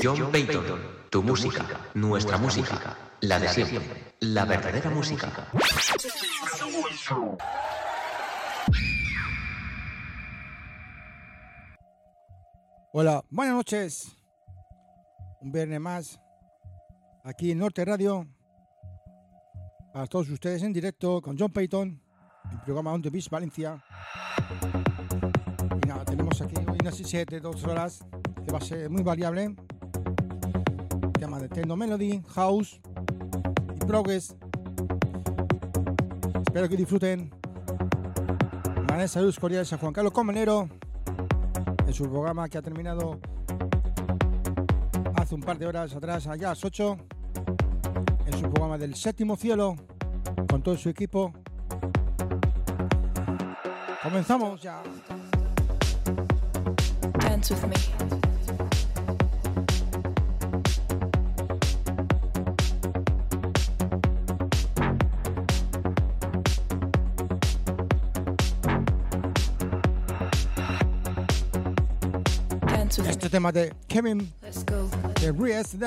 John Payton, tu música, nuestra música, la de siempre, la verdadera música. Hola, buenas noches. Un viernes más aquí en Norte Radio. Para todos ustedes en directo con John Payton, el programa On The Beach Valencia. Y nada, tenemos aquí hoy una sesión de dos horas que va a ser muy variable. Tema de Techno Melody, House y Progress. Espero que disfruten. Manes saludos cordiales a Juan Carlos Comanero en su programa que ha terminado hace un par de horas atrás, allá a las 8, en su programa del séptimo cielo, con todo su equipo. Comenzamos ya. Dance with me. Dance with Este me. tema de Kevin Let's go. de Ries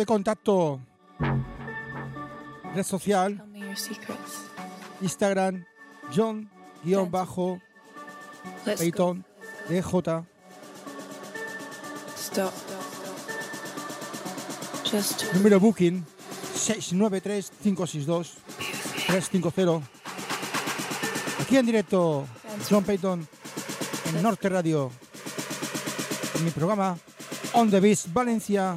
de contacto, red social. Instagram, go. DJ. Stop. Just Número booking 693-562-350. Aquí en directo, John Payton en Norte Radio. En mi programa On the Beach Valencia.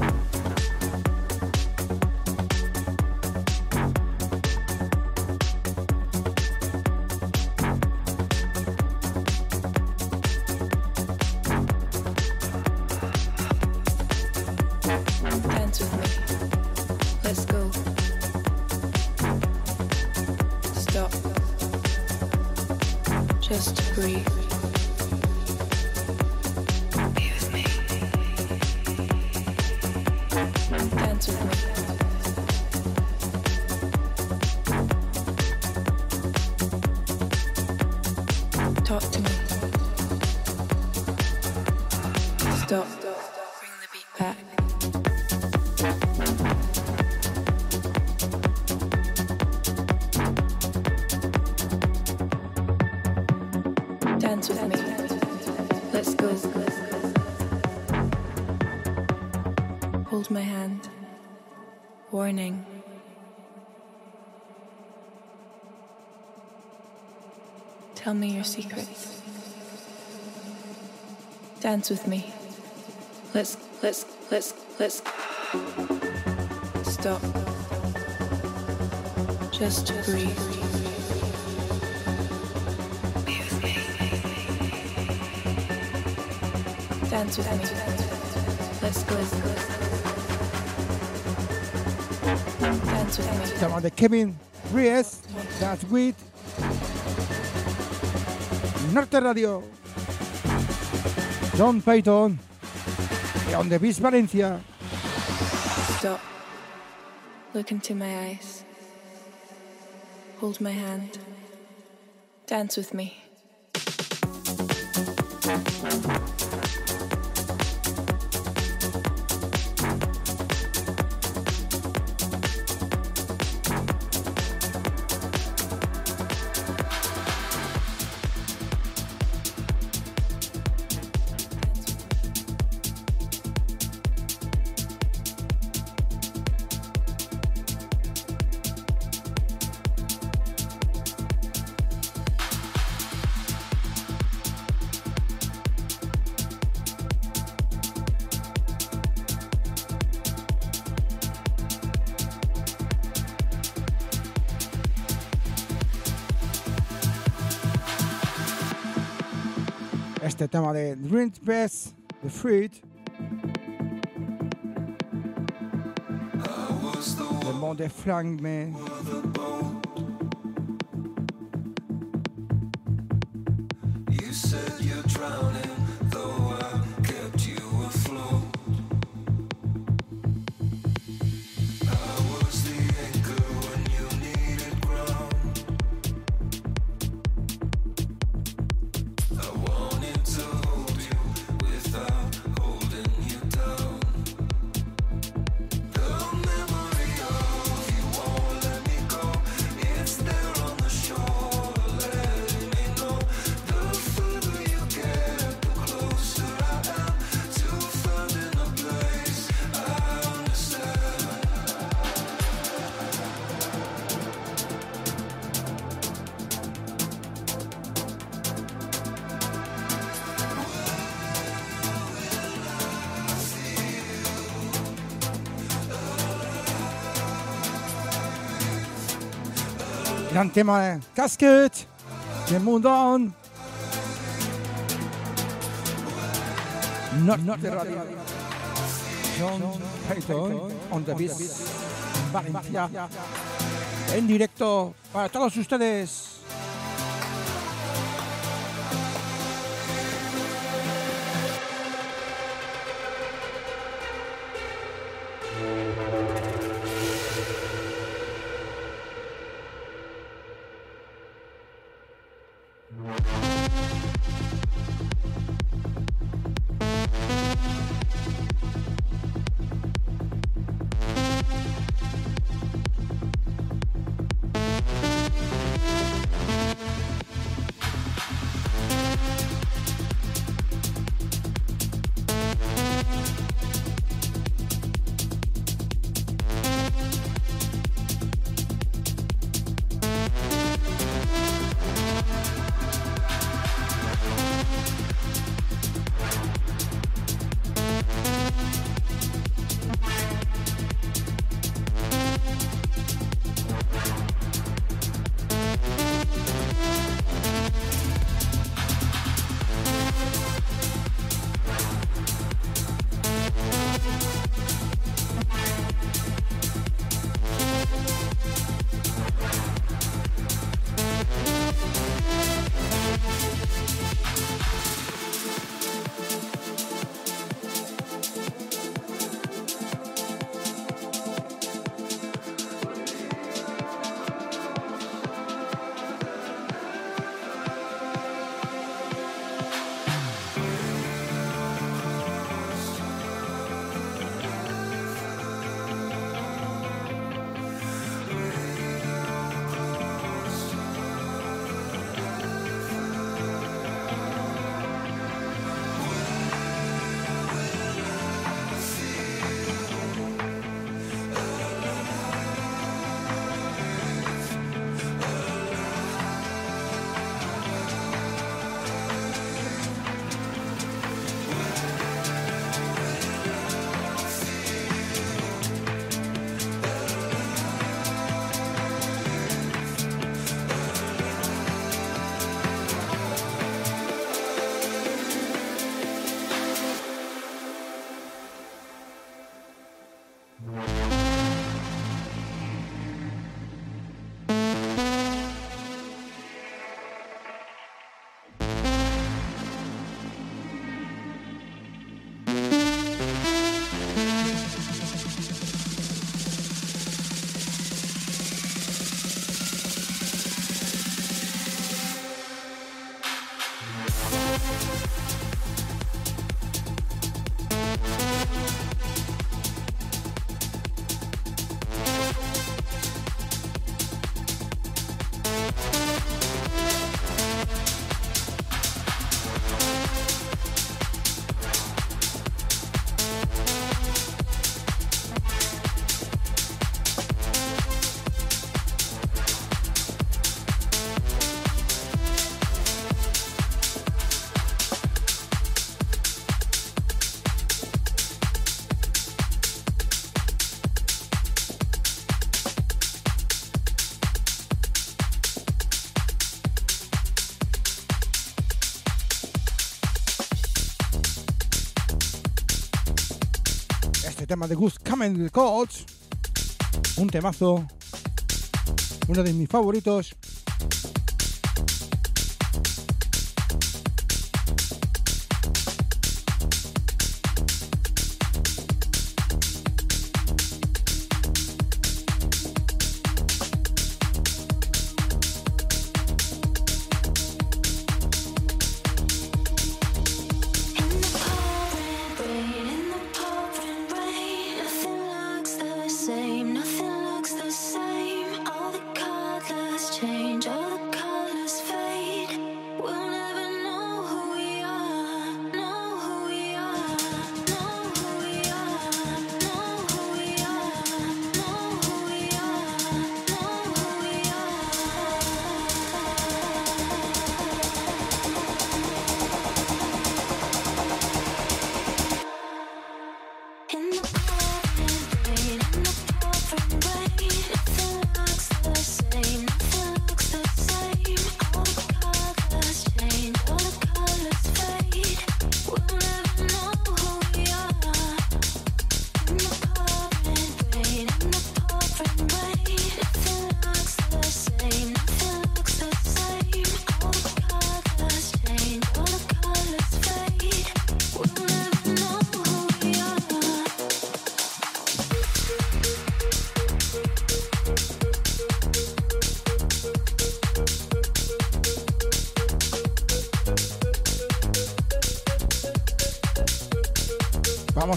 Tell me your secrets. Dance with me. Let's let's let's let's stop. Just breathe. Be with me. Dance with me. Let's go. Dance with me. Tema de Kevin Ries, That's With. Norte Radio. John Payton, de On the Beach Valencia. Stop. Look into my eyes. Hold my hand. Dance with me. Este tema de Dream Best, The Fruit. Le monde Frank me. You tema Casket, de Mundon. Not, not the radio. John Payton on the beat. Valencia. En directo para todos ustedes. llama The Goose Camel Coach. Un temazo. Uno de mis favoritos.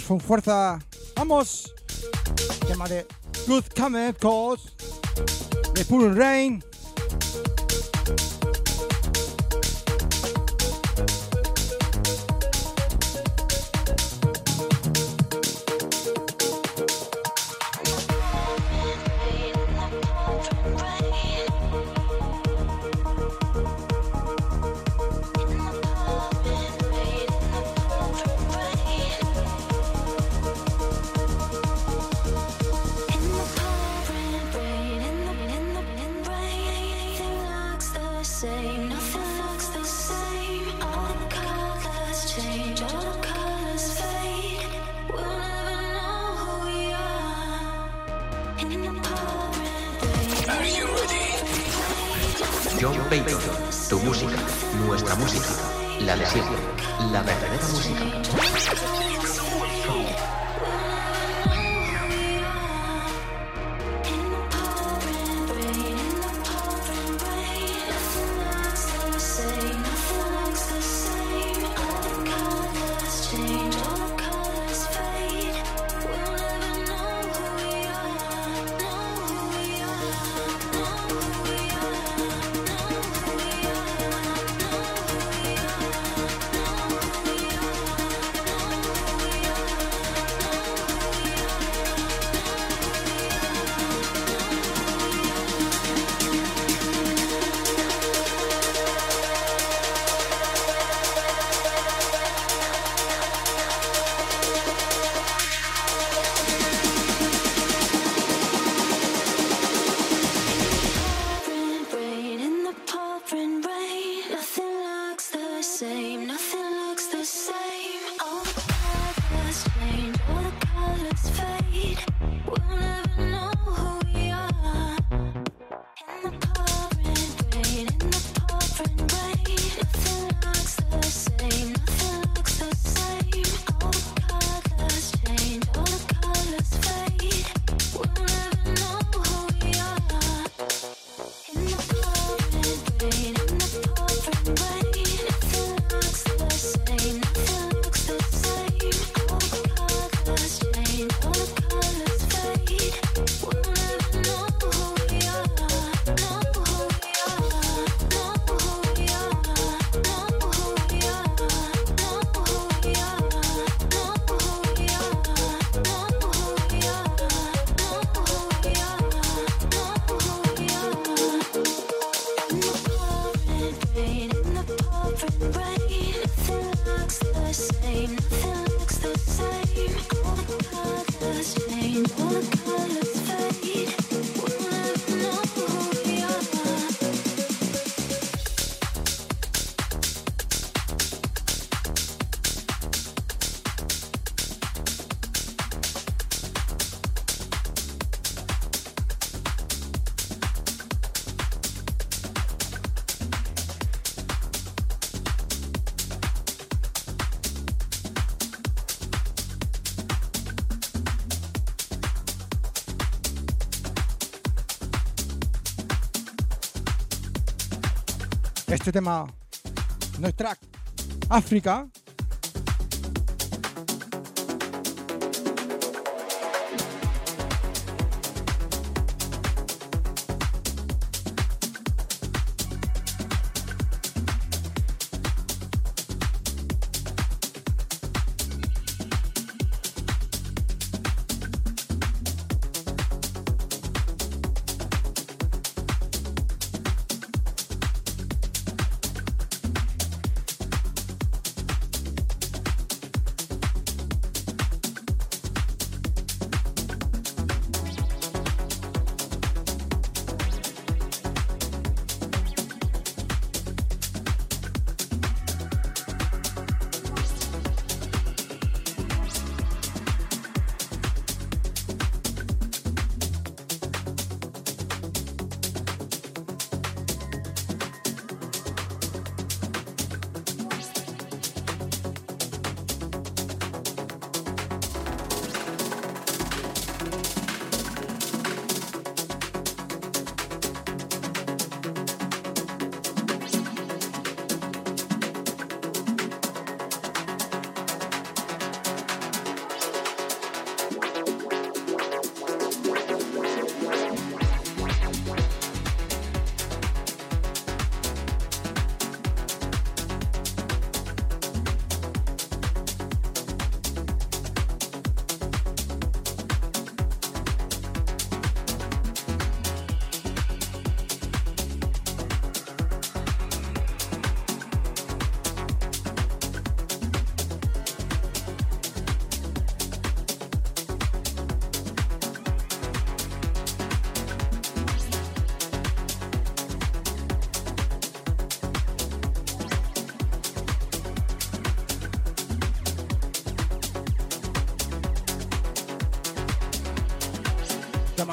con fuerza. ¡Vamos! Tema de Good Come, cause course, de Full Rain. Este tema no. África.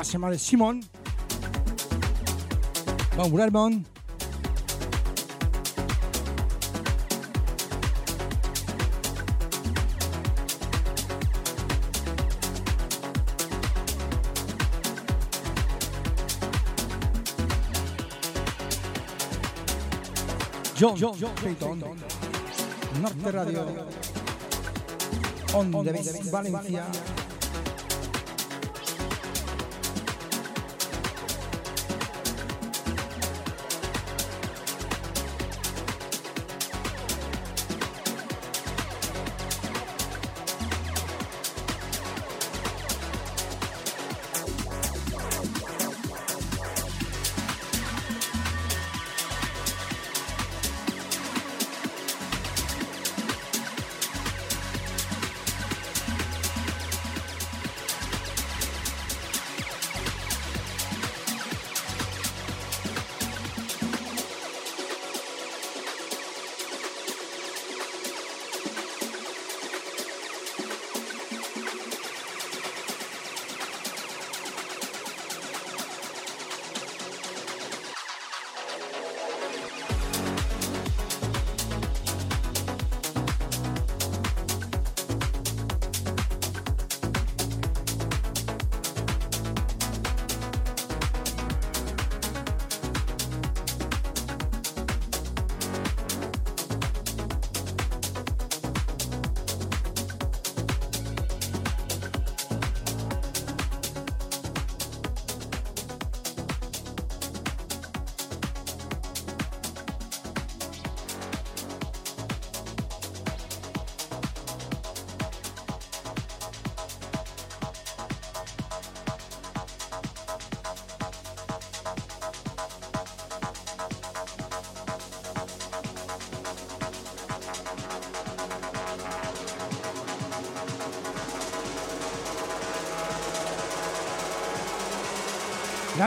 Tema se llama de Simon. Von Redmond. John, John Payton, Norte Radio, On the Beat, Valencia.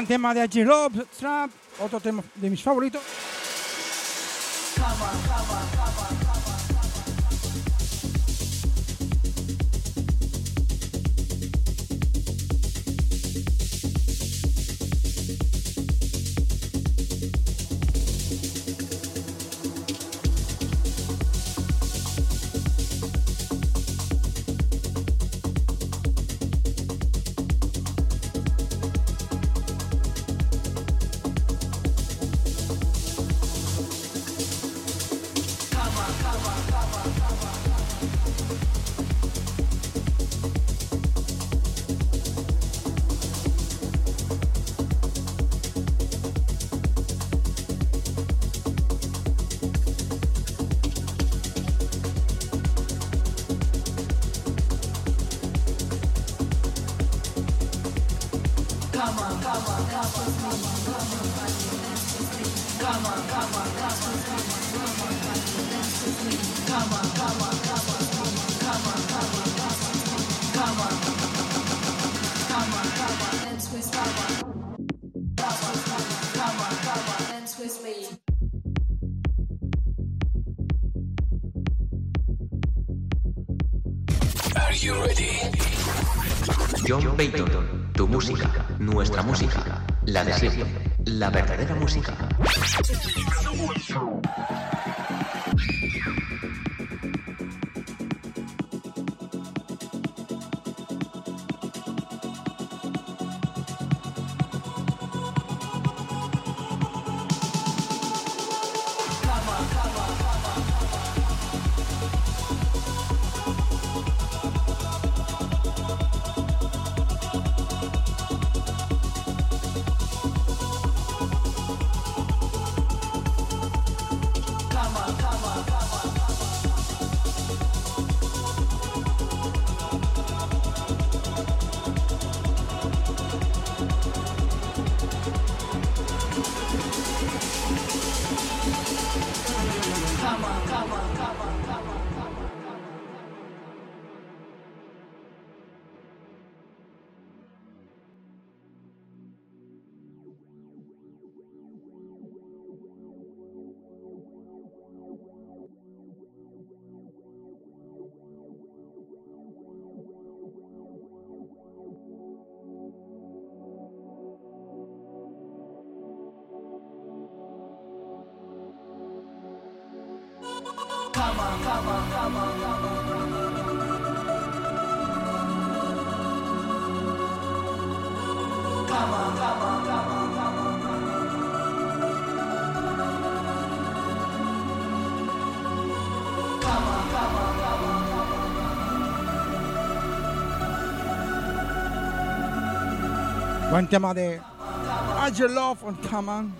Gran tema de. Love, Trap, otro tema de mis favoritos. Buen tema de Add Your Love on Come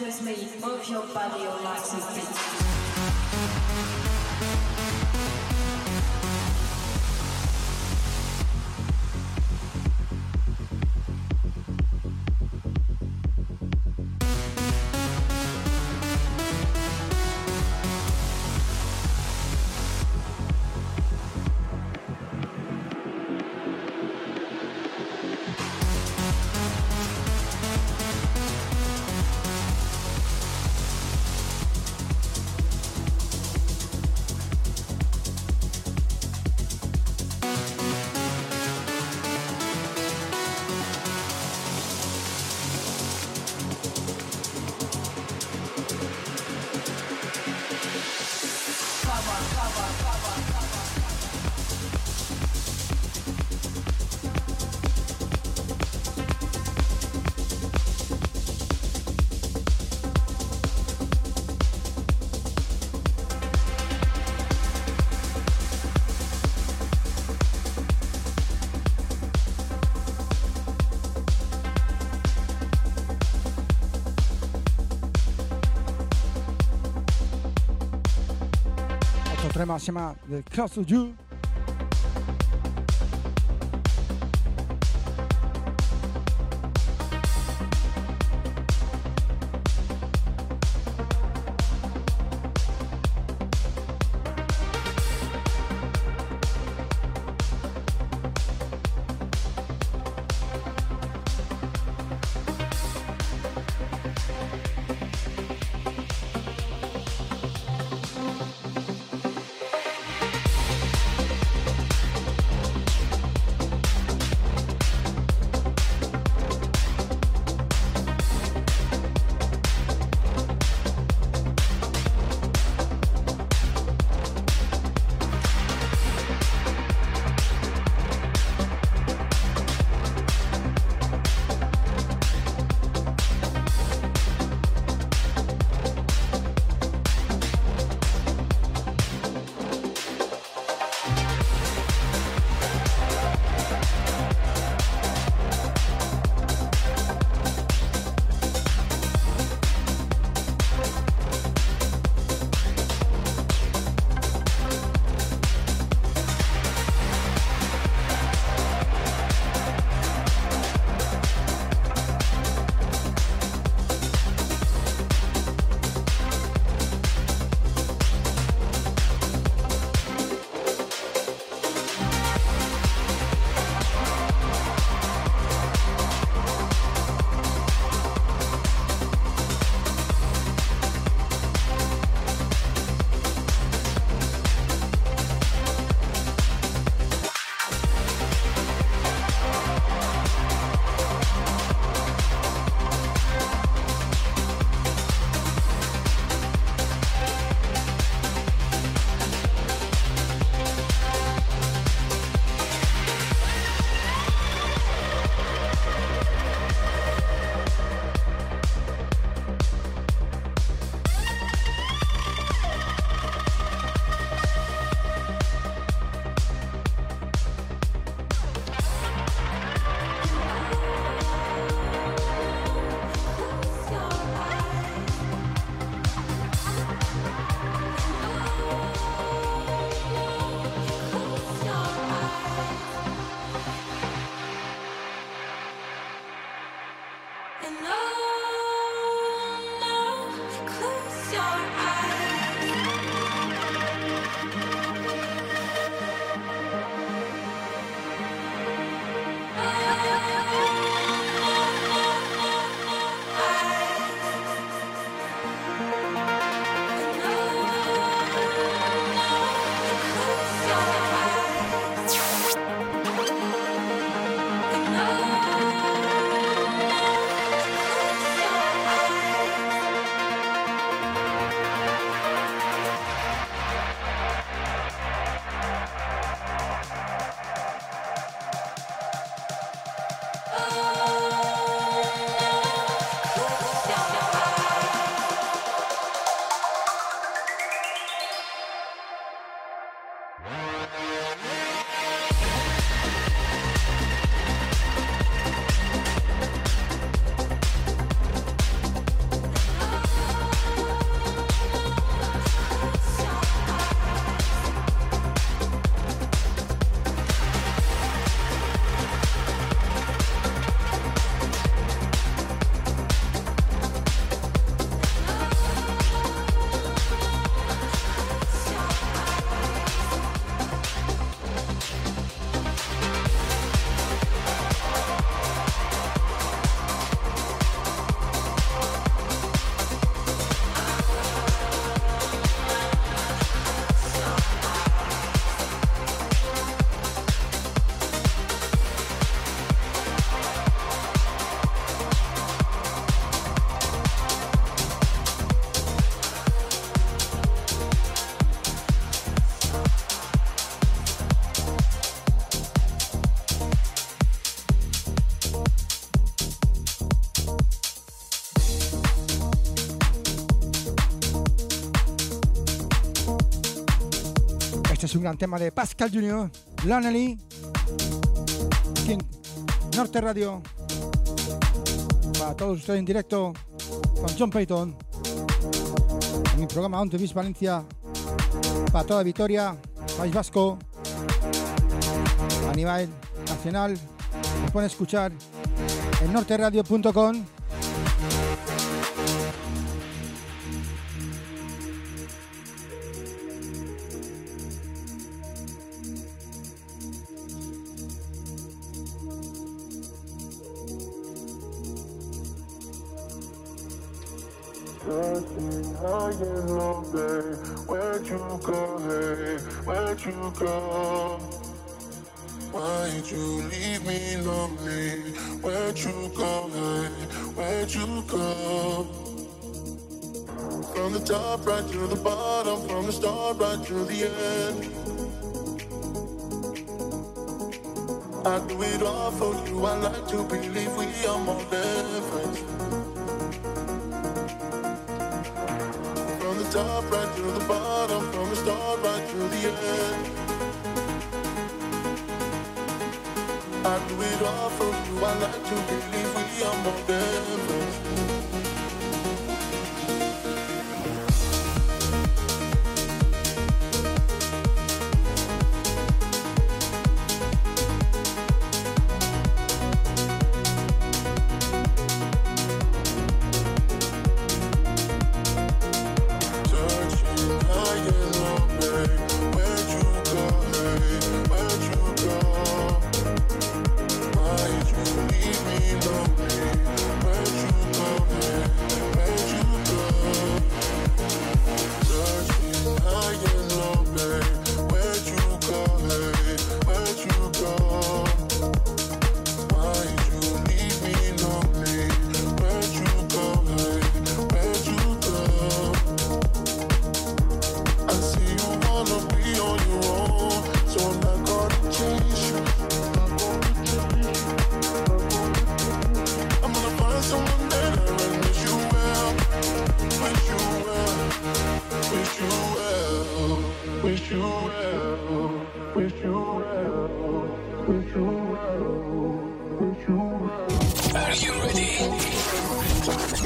with me. Move your body, your legs and feet. Otro tema se llama The es un gran tema de Pascal Junior, Lonely, Norte Radio. Para todos ustedes en directo con John Payton. En mi programa On Vis Valencia. Para toda Vitoria, País Vasco. A nivel nacional. Nos pueden escuchar en norteradio.com. right to the end. I do it all for you. I like to believe we are more than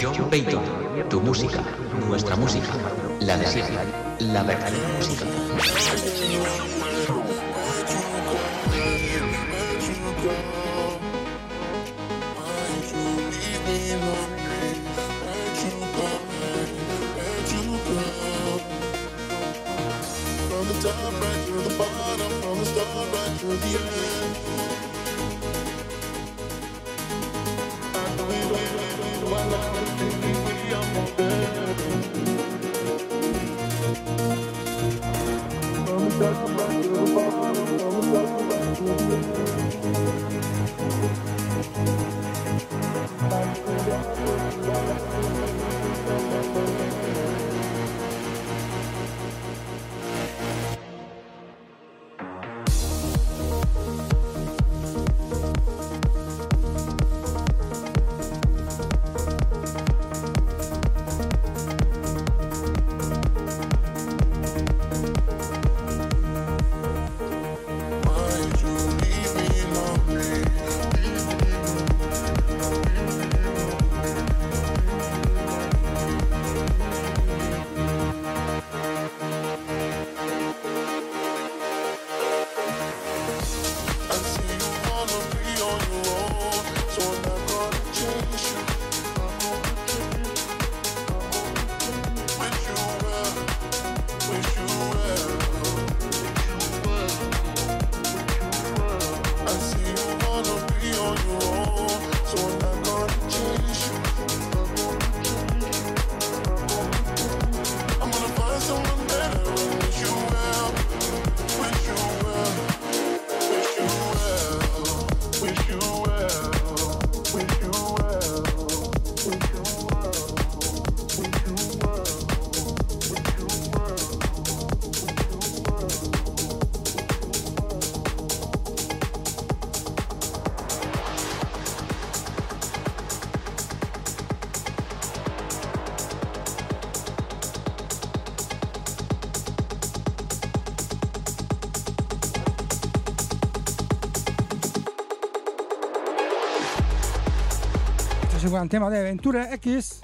John Payton, tu música, nuestra música, la de siempre, la verdadera música. From the top right to the bottom, from the start right to the end. Este es un gran tema de Aventura X.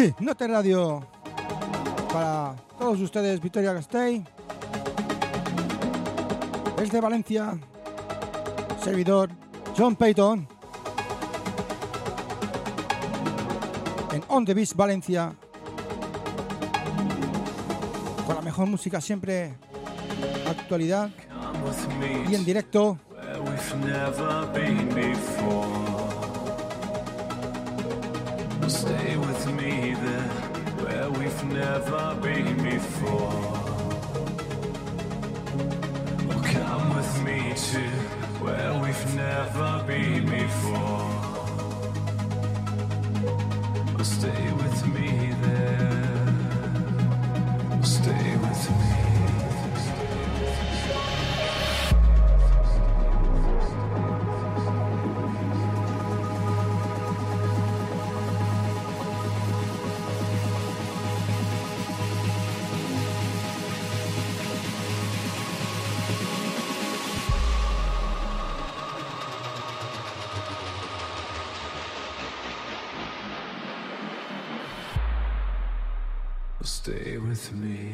Aquí, Note Radio. Para todos ustedes, Victoria Gastei. Desde Valencia, servidor John Payton. En On The Beach, Valencia. Con la mejor música siempre, actualidad y en directo. There, where we've never been before. Or come with me to where we've never been before. to me.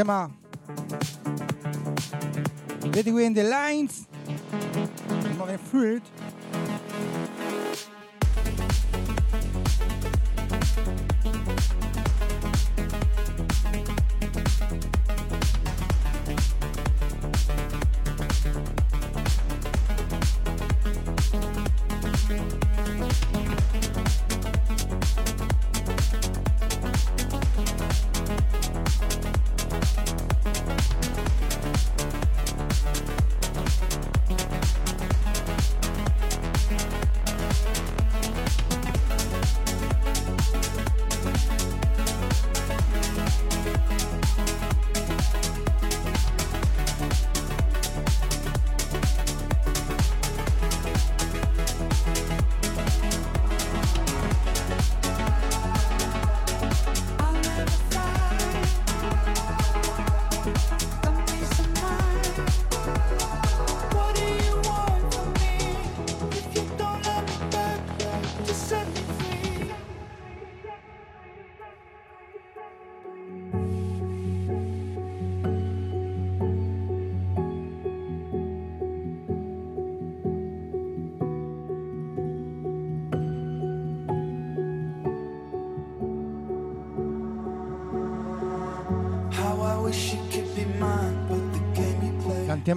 tema Let the Lines, Mother Fruit.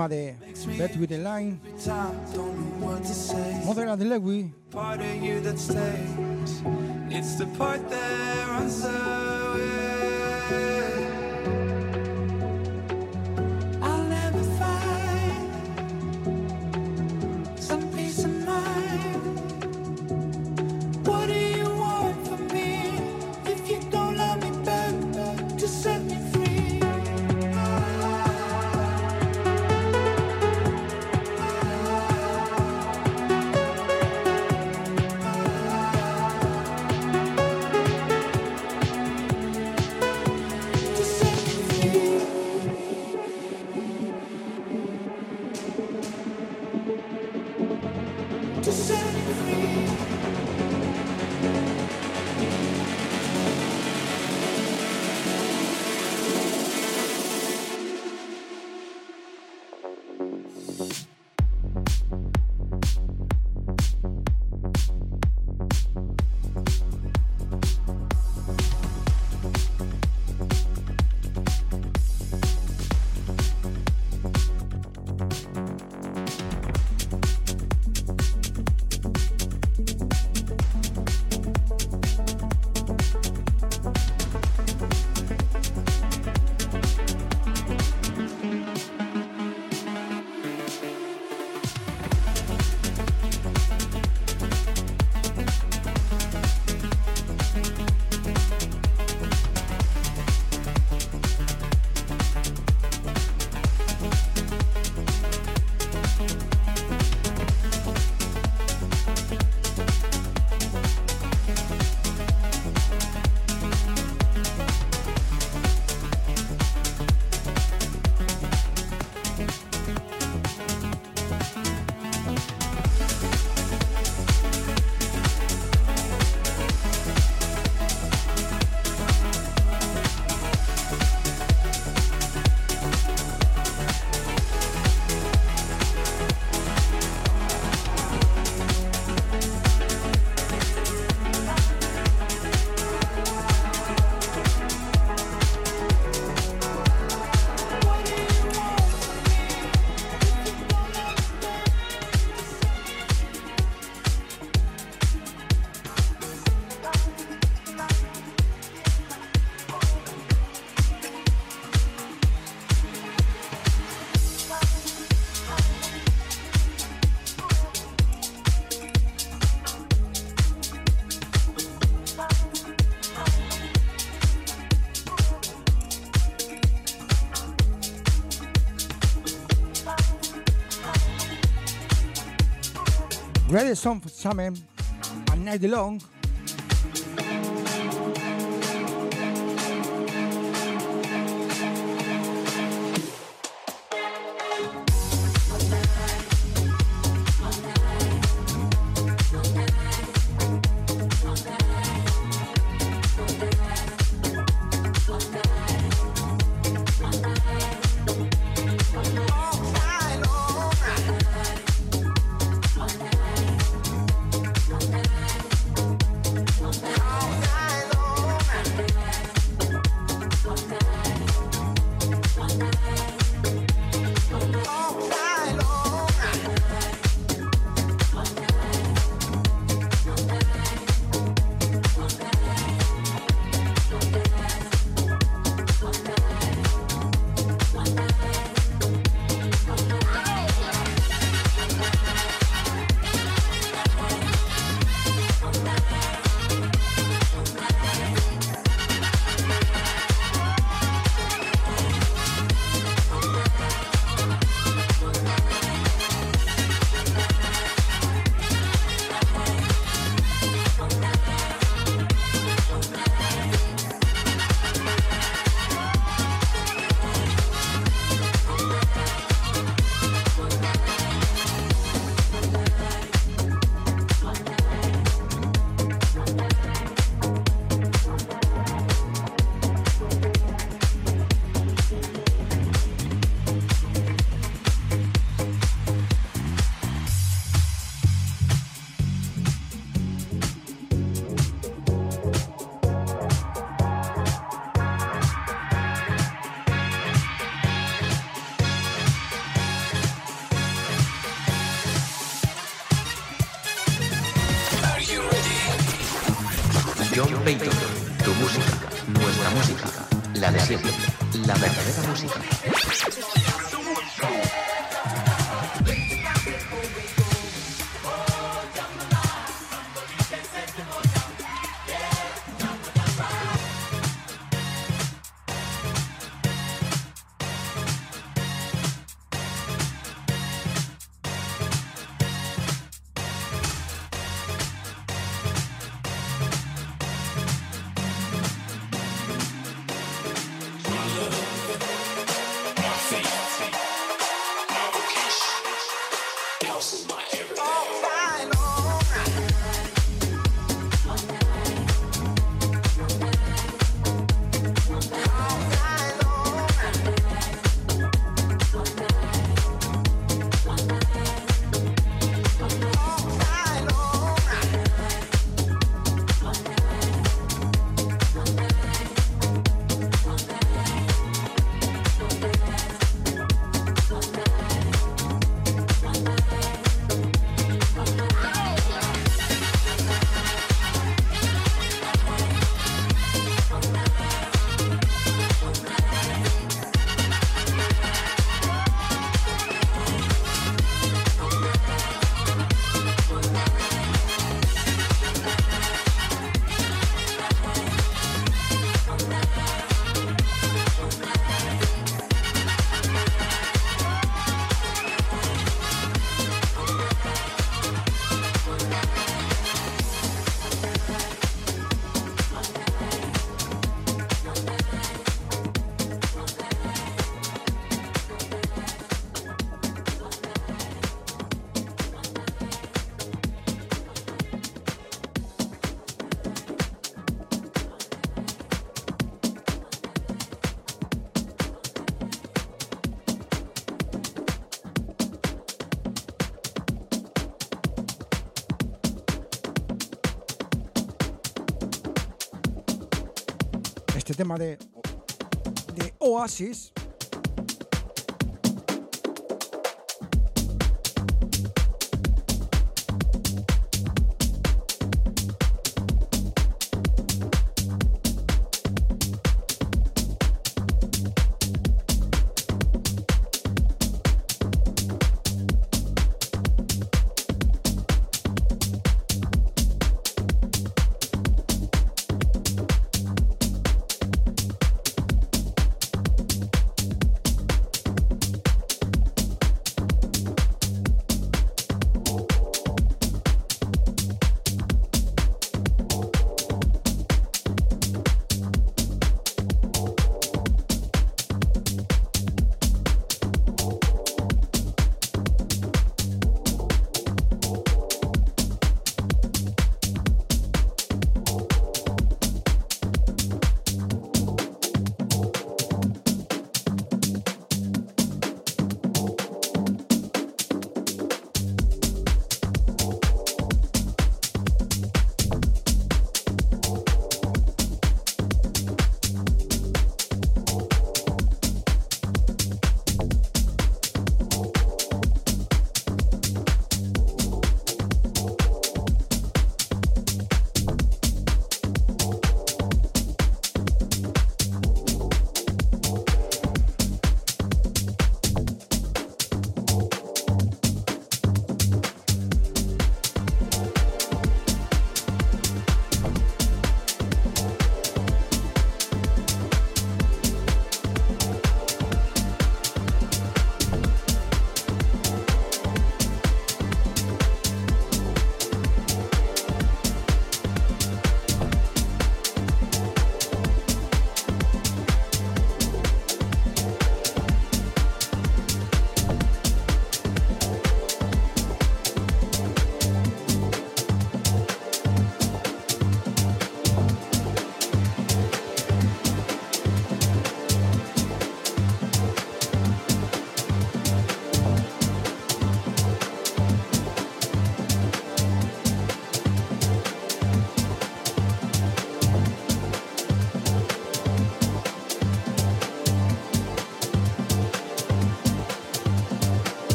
tema de Bet With The Line, Mother de Lewy. Red Song Summer, A Night Long. Tema de, de Oasis.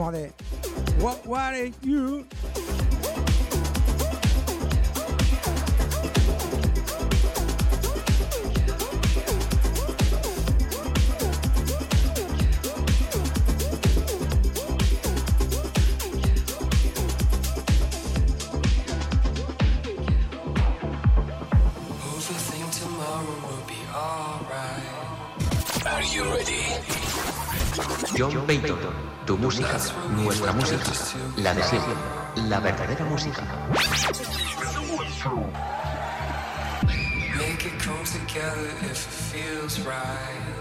Tema de What, what are you? Overthink tomorrow la de siempre, la verdadera música. Make it come together if it feels right.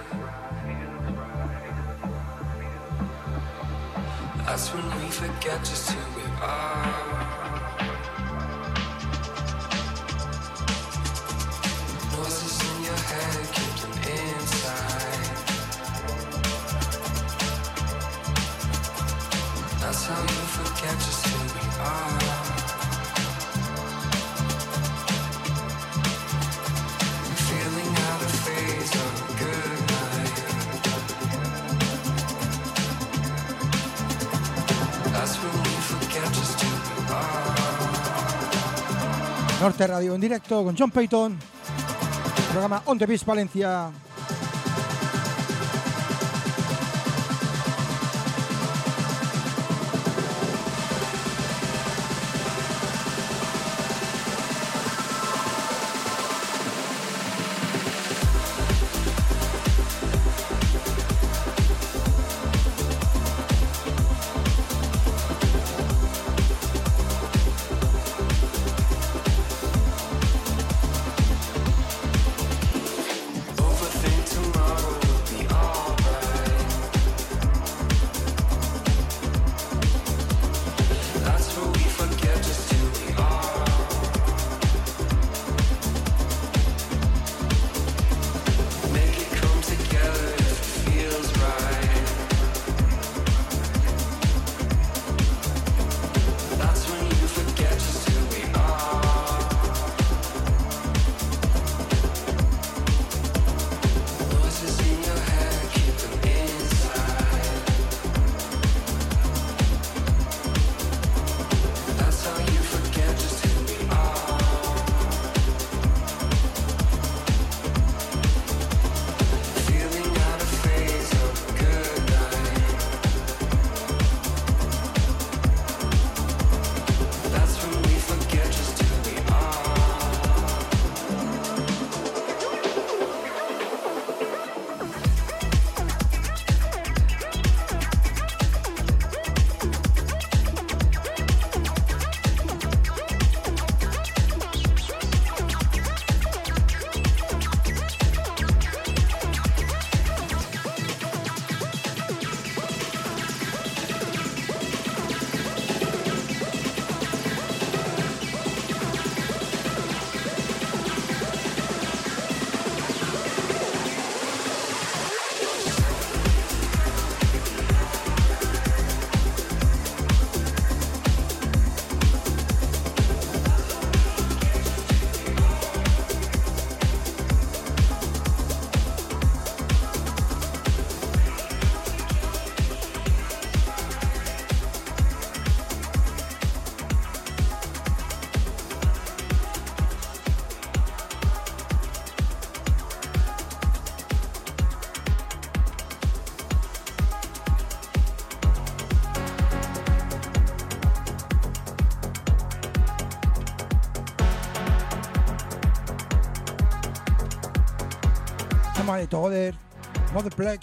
That's when we forget just who we are. Norte Radio en directo con John Payton. Programa On The Valencia. Planet Other, Black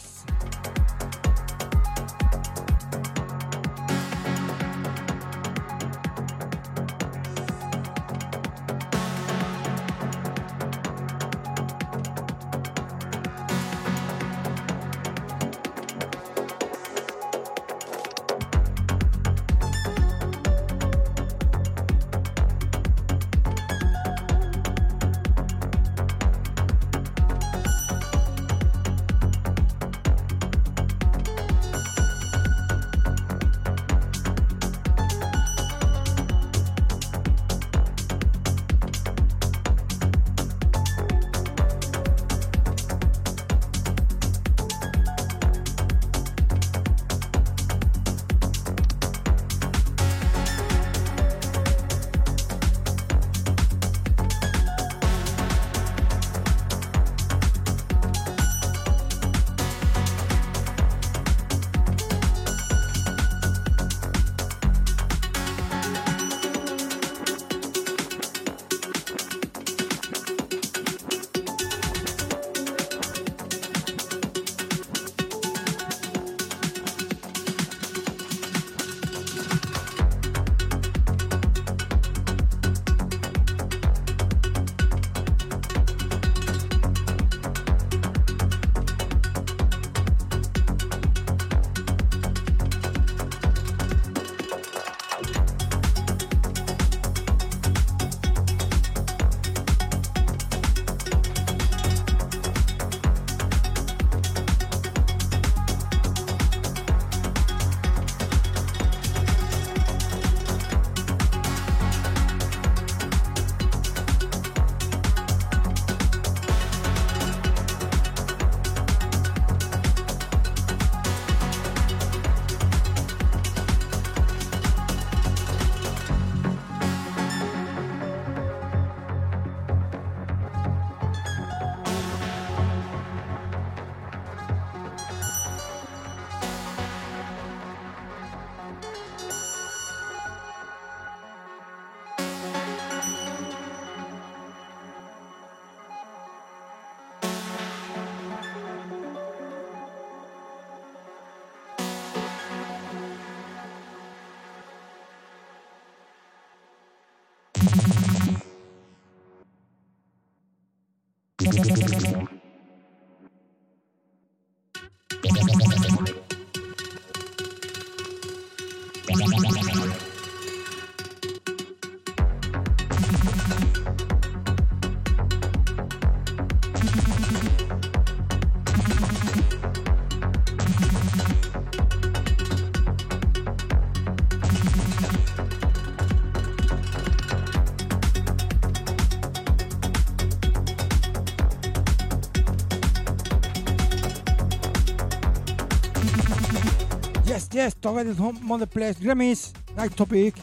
Together Home the Place, Remix, Night Topic,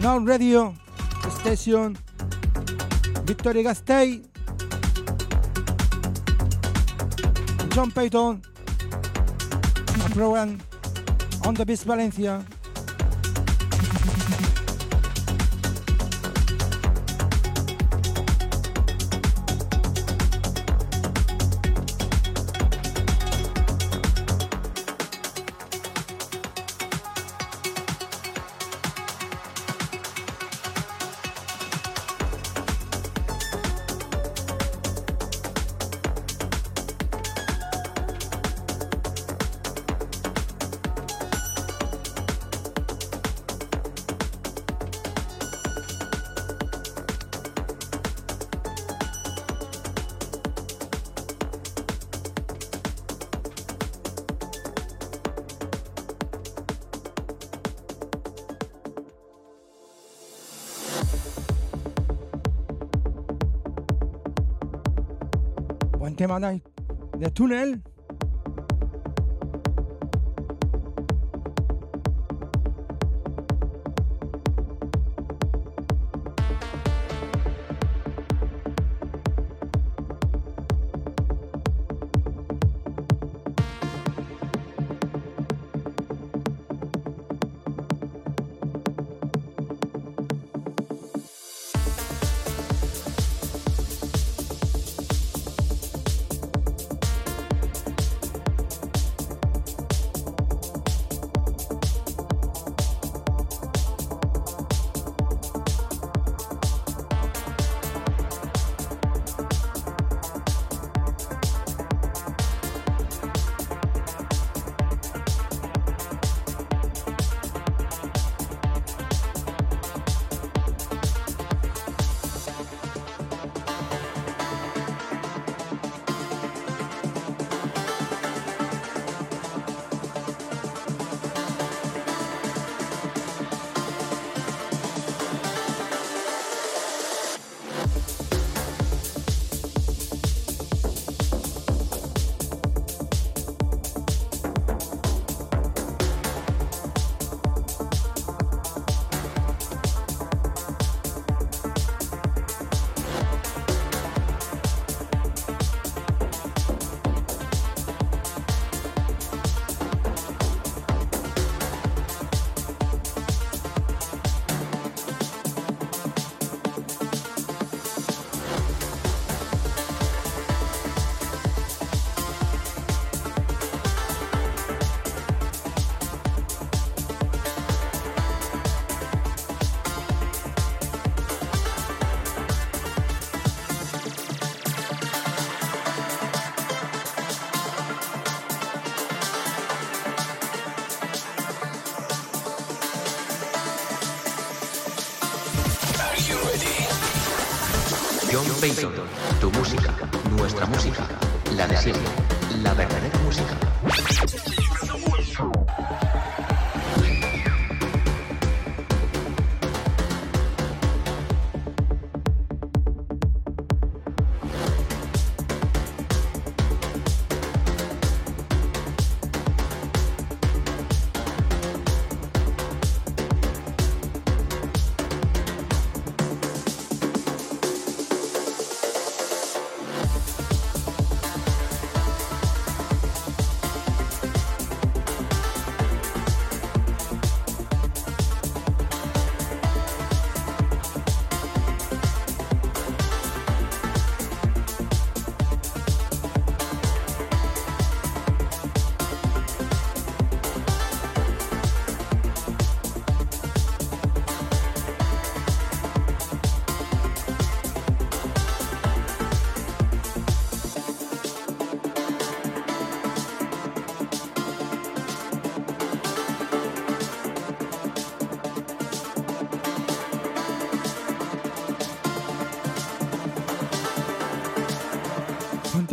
Now Radio, Station, Victoria Gastei, John Payton, a program on the Beach Valencia. Buen tema Night de túnel.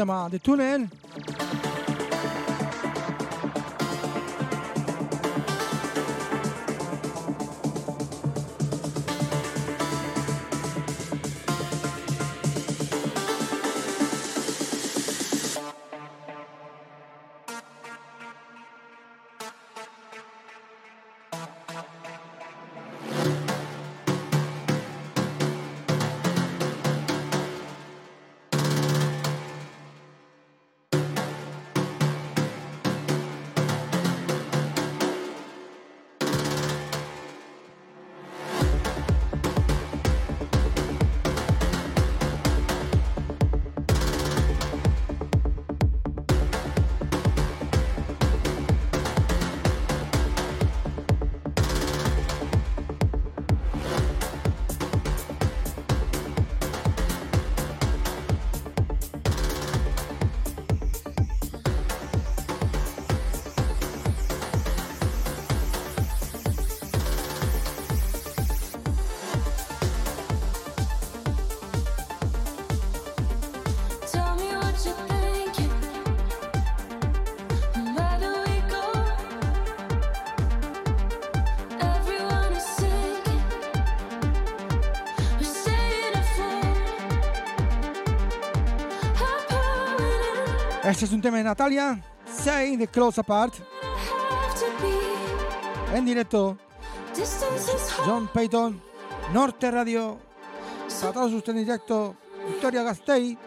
justement, des tunnels. Este es un tema de Natalia, Say the Close Apart. En directo, John Payton, Norte Radio, para todos ustedes en directo, Victoria Gastei.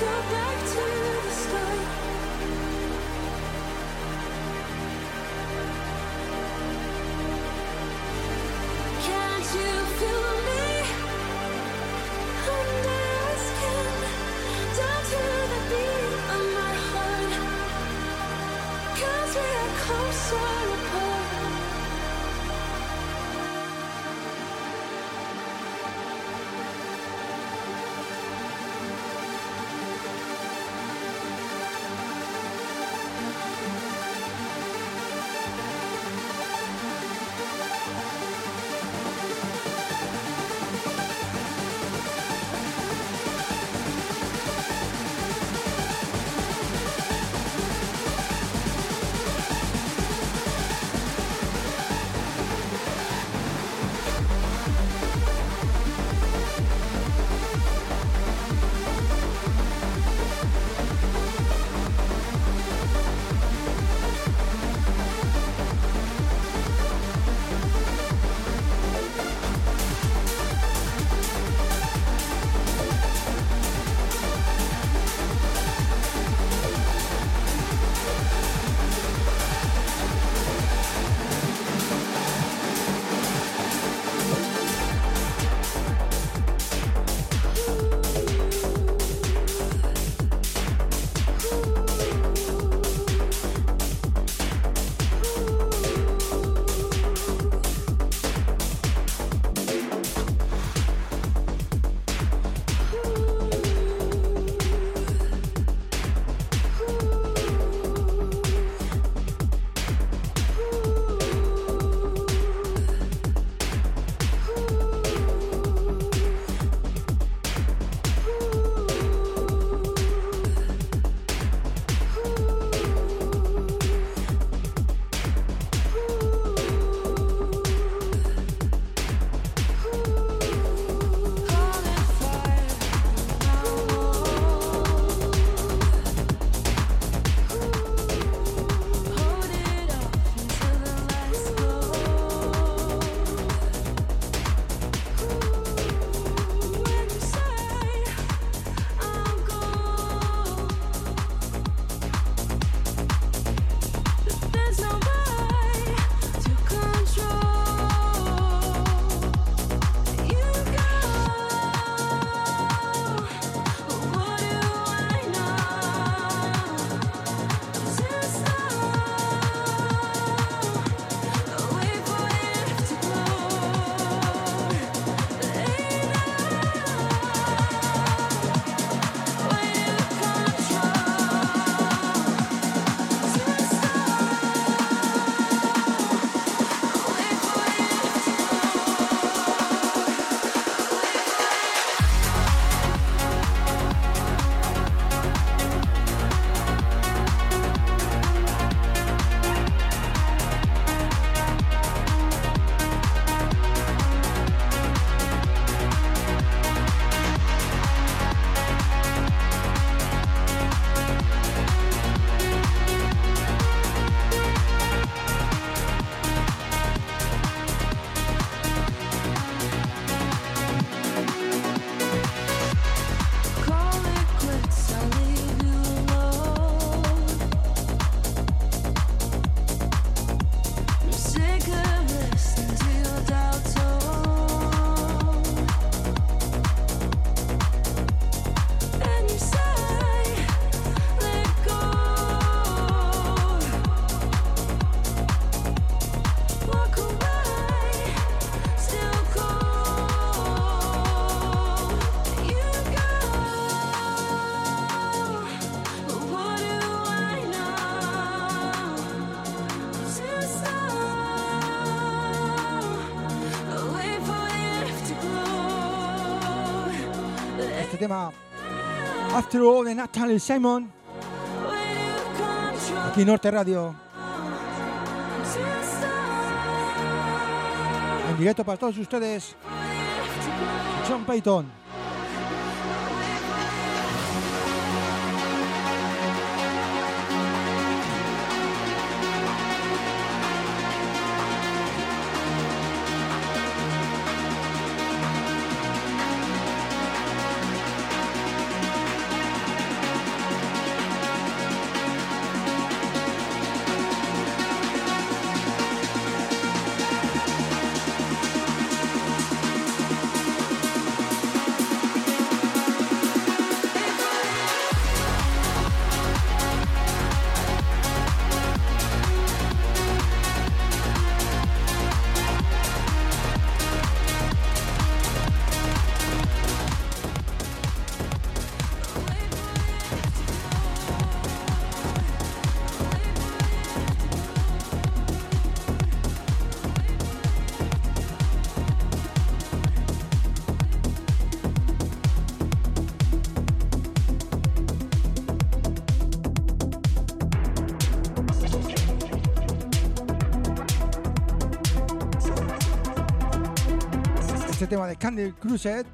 go back to the start. De Natalie Simon. Aquí Norte Radio. En directo para todos ustedes. John Payton. De Candy Crusade.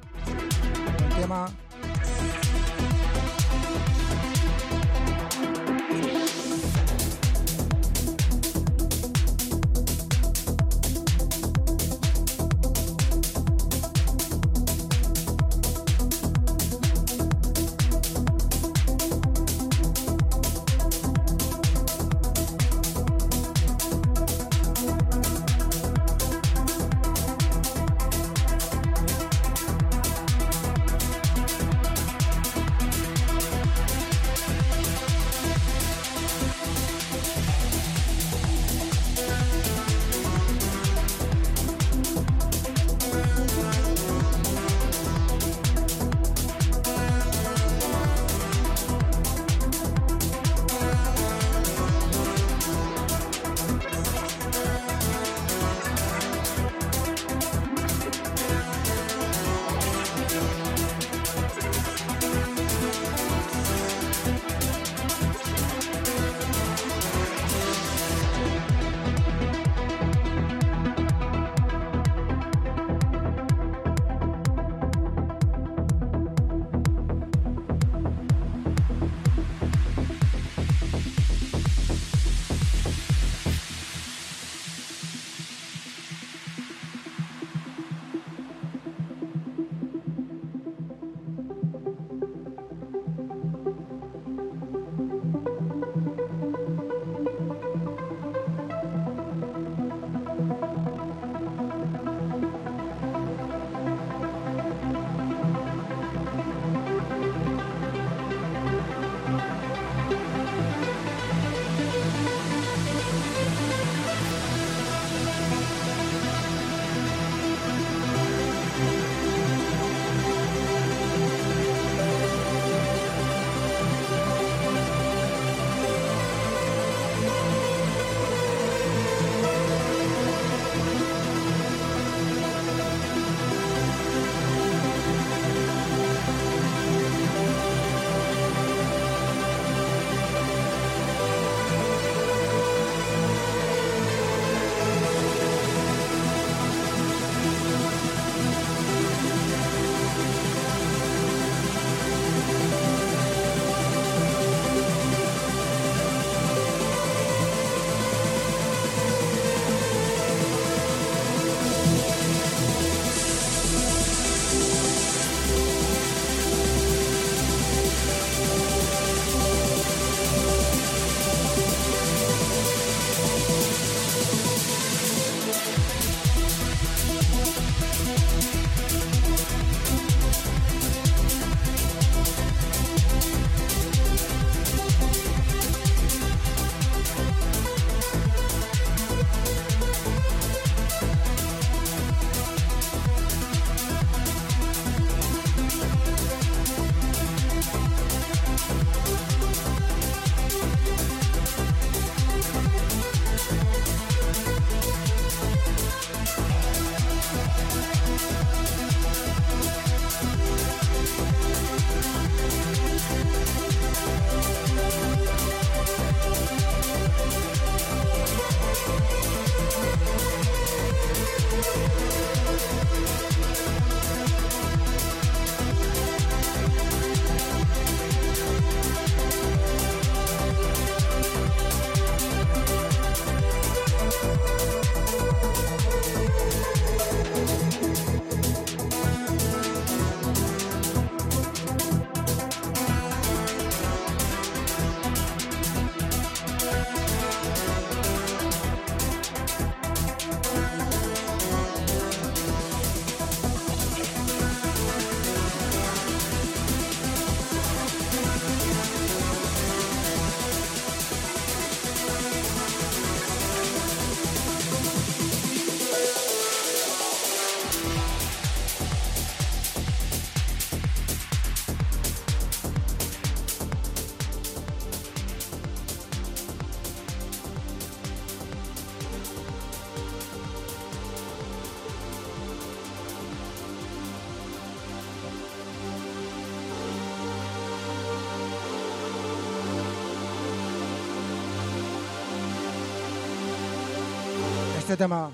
wiadomo,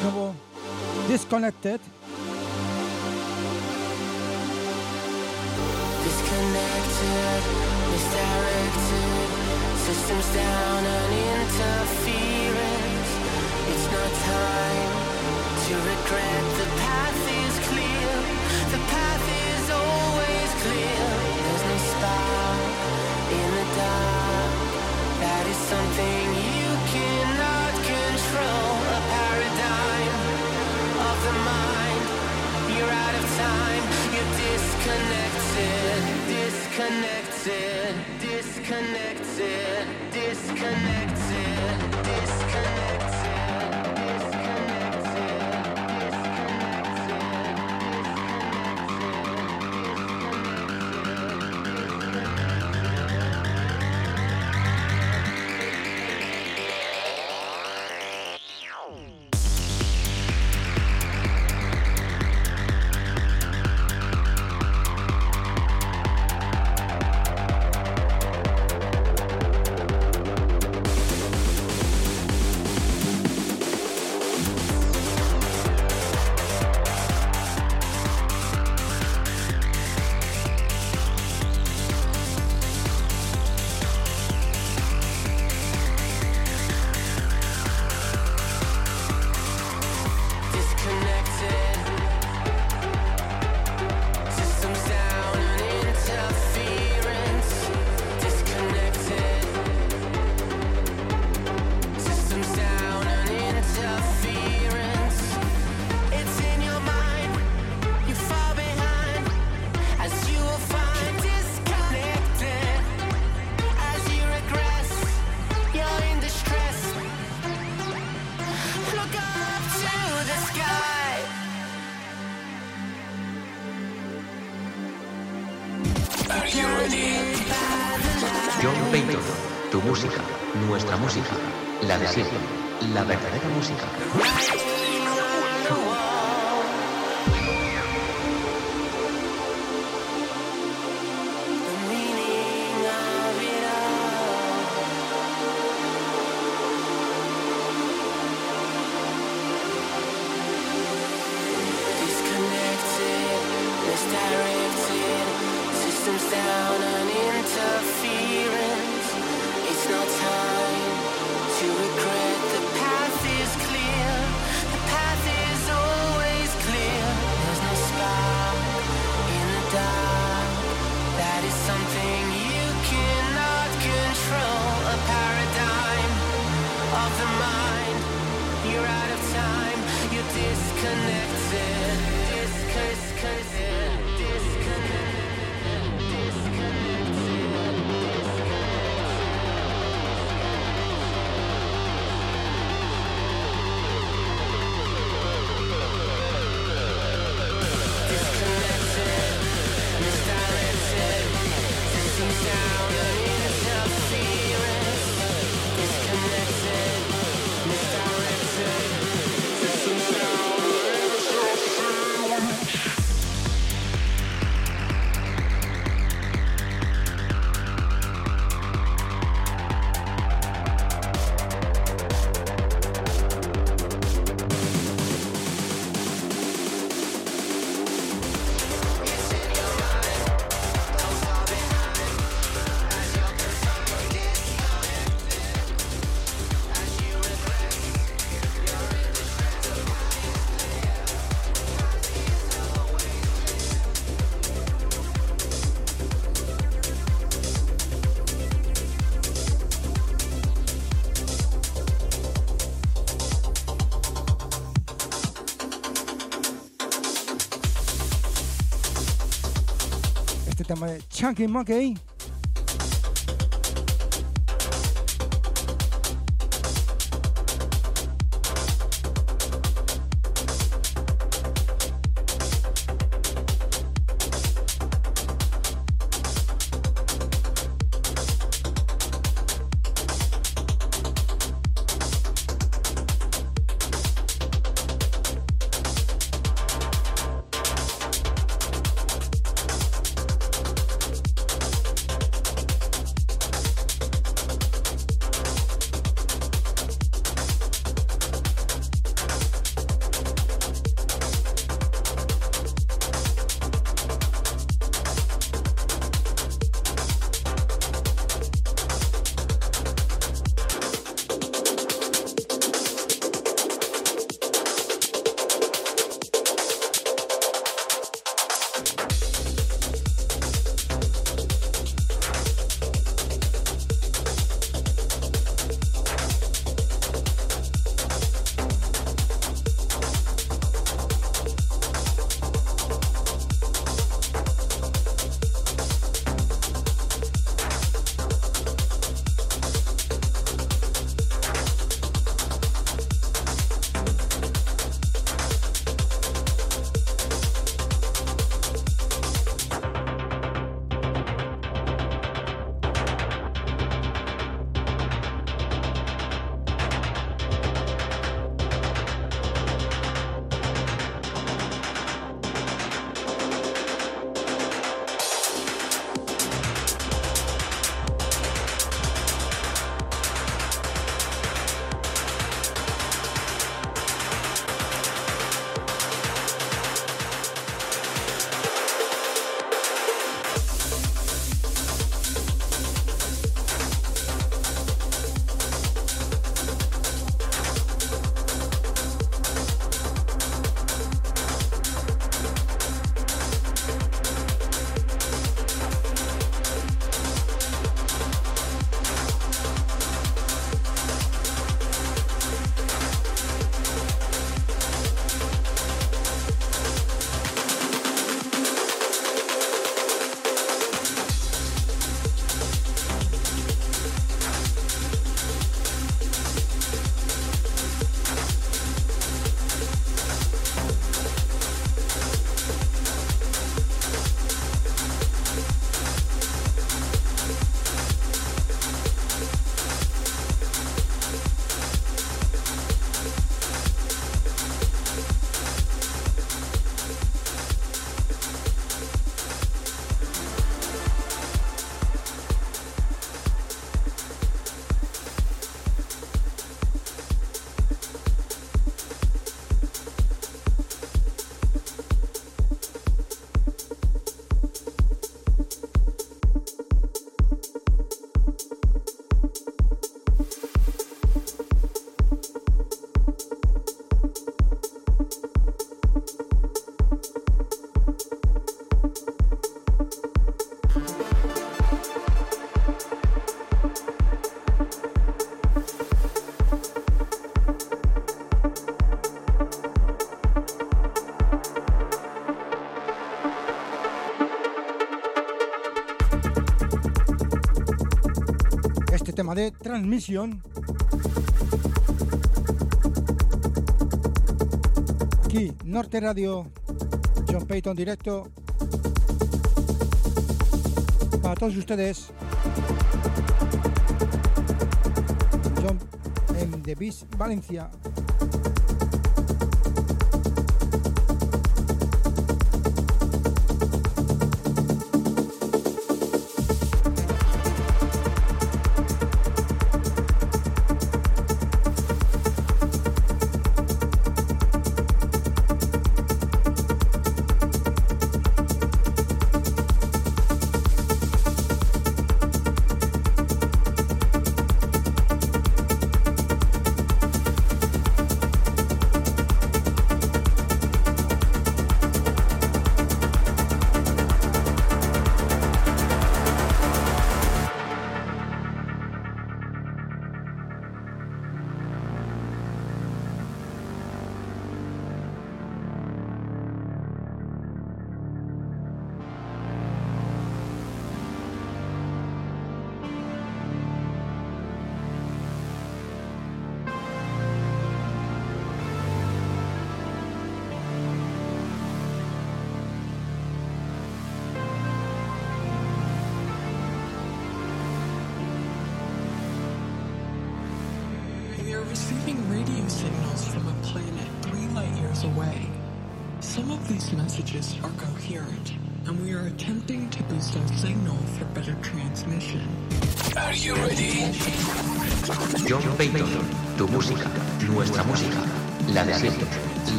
znowu disconnected. Disconnected, misdirected, systems down and internal. Chunky Monkey. de transmisión. Aquí, Norte Radio, John Payton directo. Para todos ustedes, John en The Valencia.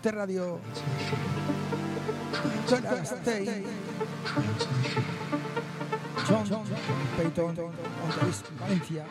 Usted radio. John Stay. John Valencia.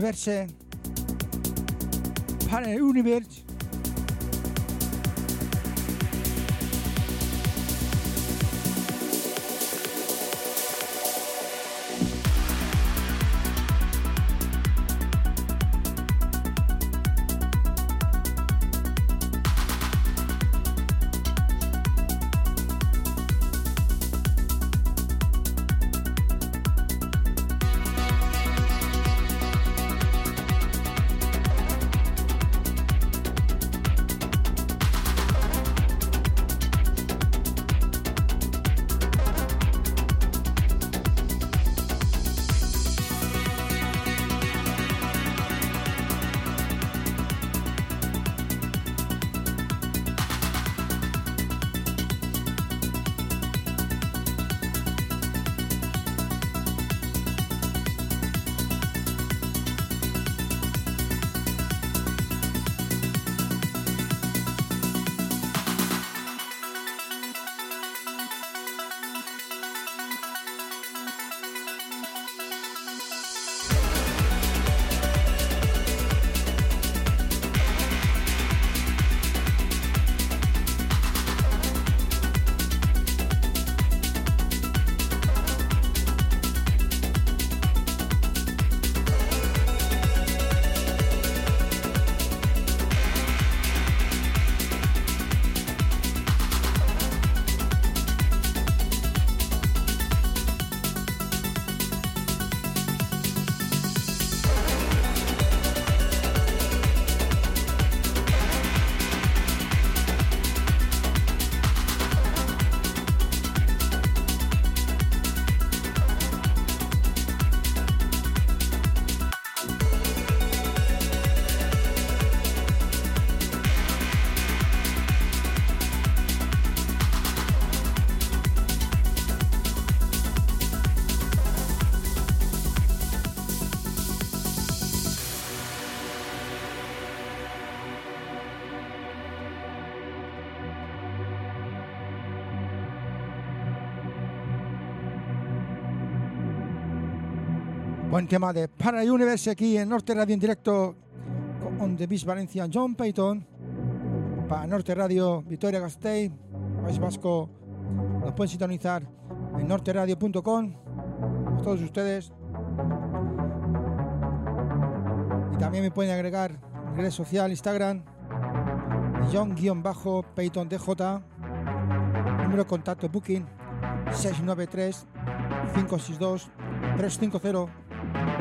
universe, pane universe, Buen tema de Para Universe aquí en Norte Radio en directo con The Beast Valencia, John Payton. Para Norte Radio, Victoria Gasteiz, País Vasco. Nos pueden sintonizar en norteradio.com. A todos ustedes. Y también me pueden agregar en red social, Instagram, John-Payton. Número de contacto booking 693 562 350 El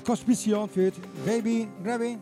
Kosmission für Baby Rabbi.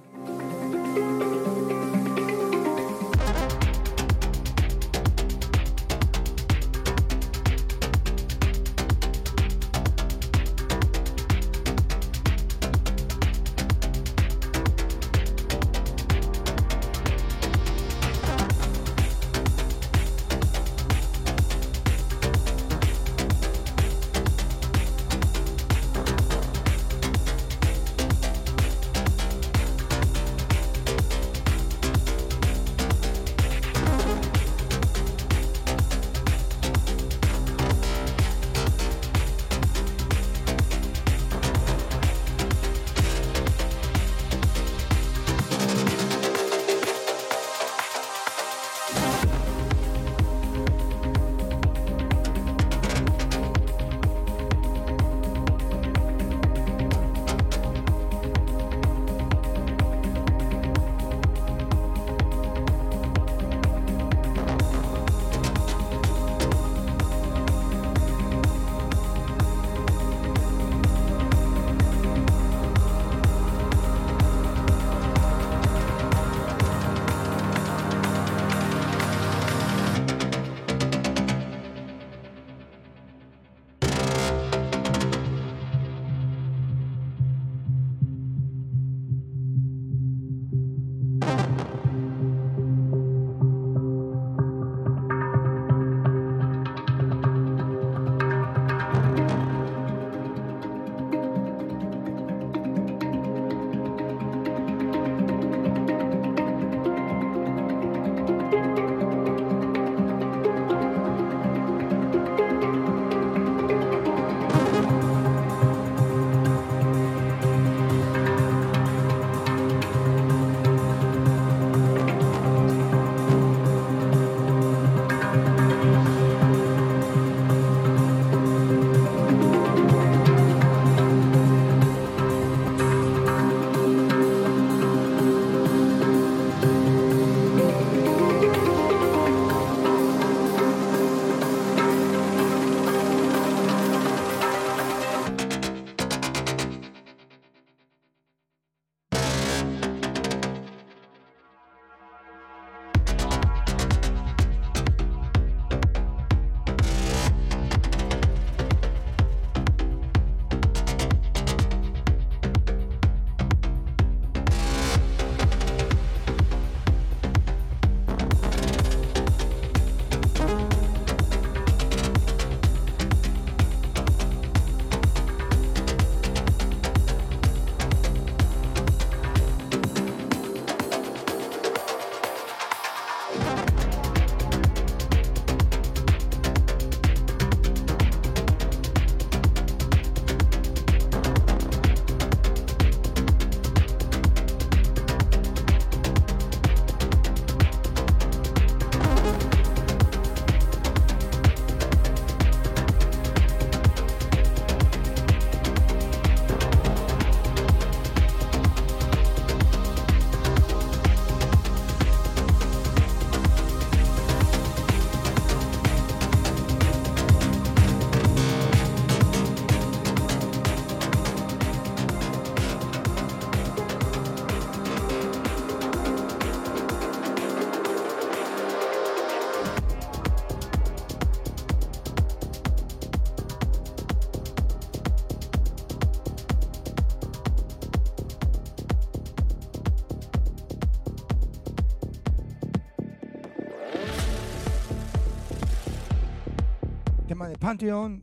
Tema de Pantheon,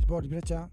Sport Brecha.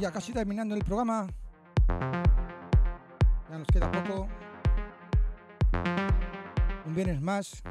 Ya casi terminando el programa. Ya nos queda poco. Un viernes más.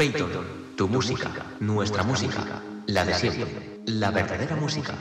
Payton, tu música, nuestra música, la de siempre, la verdadera música.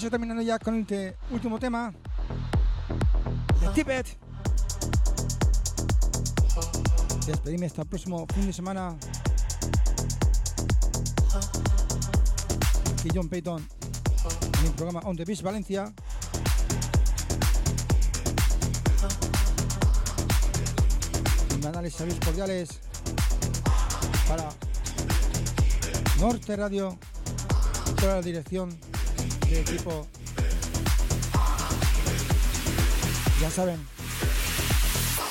Casi terminando ya con este último tema. Tibet. Despedirme hasta el próximo fin de semana. Aquí John Payton en el programa On the Beach Valencia. Y mandarles saludos cordiales para Norte Radio, toda la dirección equipo. Ya saben,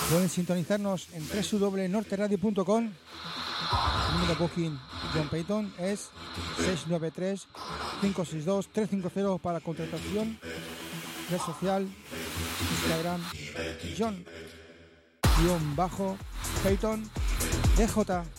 pueden sintonizarnos en www.norteradio.com. El número booking John Payton es 693-562-350 para contratación, red social, Instagram, John guion bajo Payton DJ.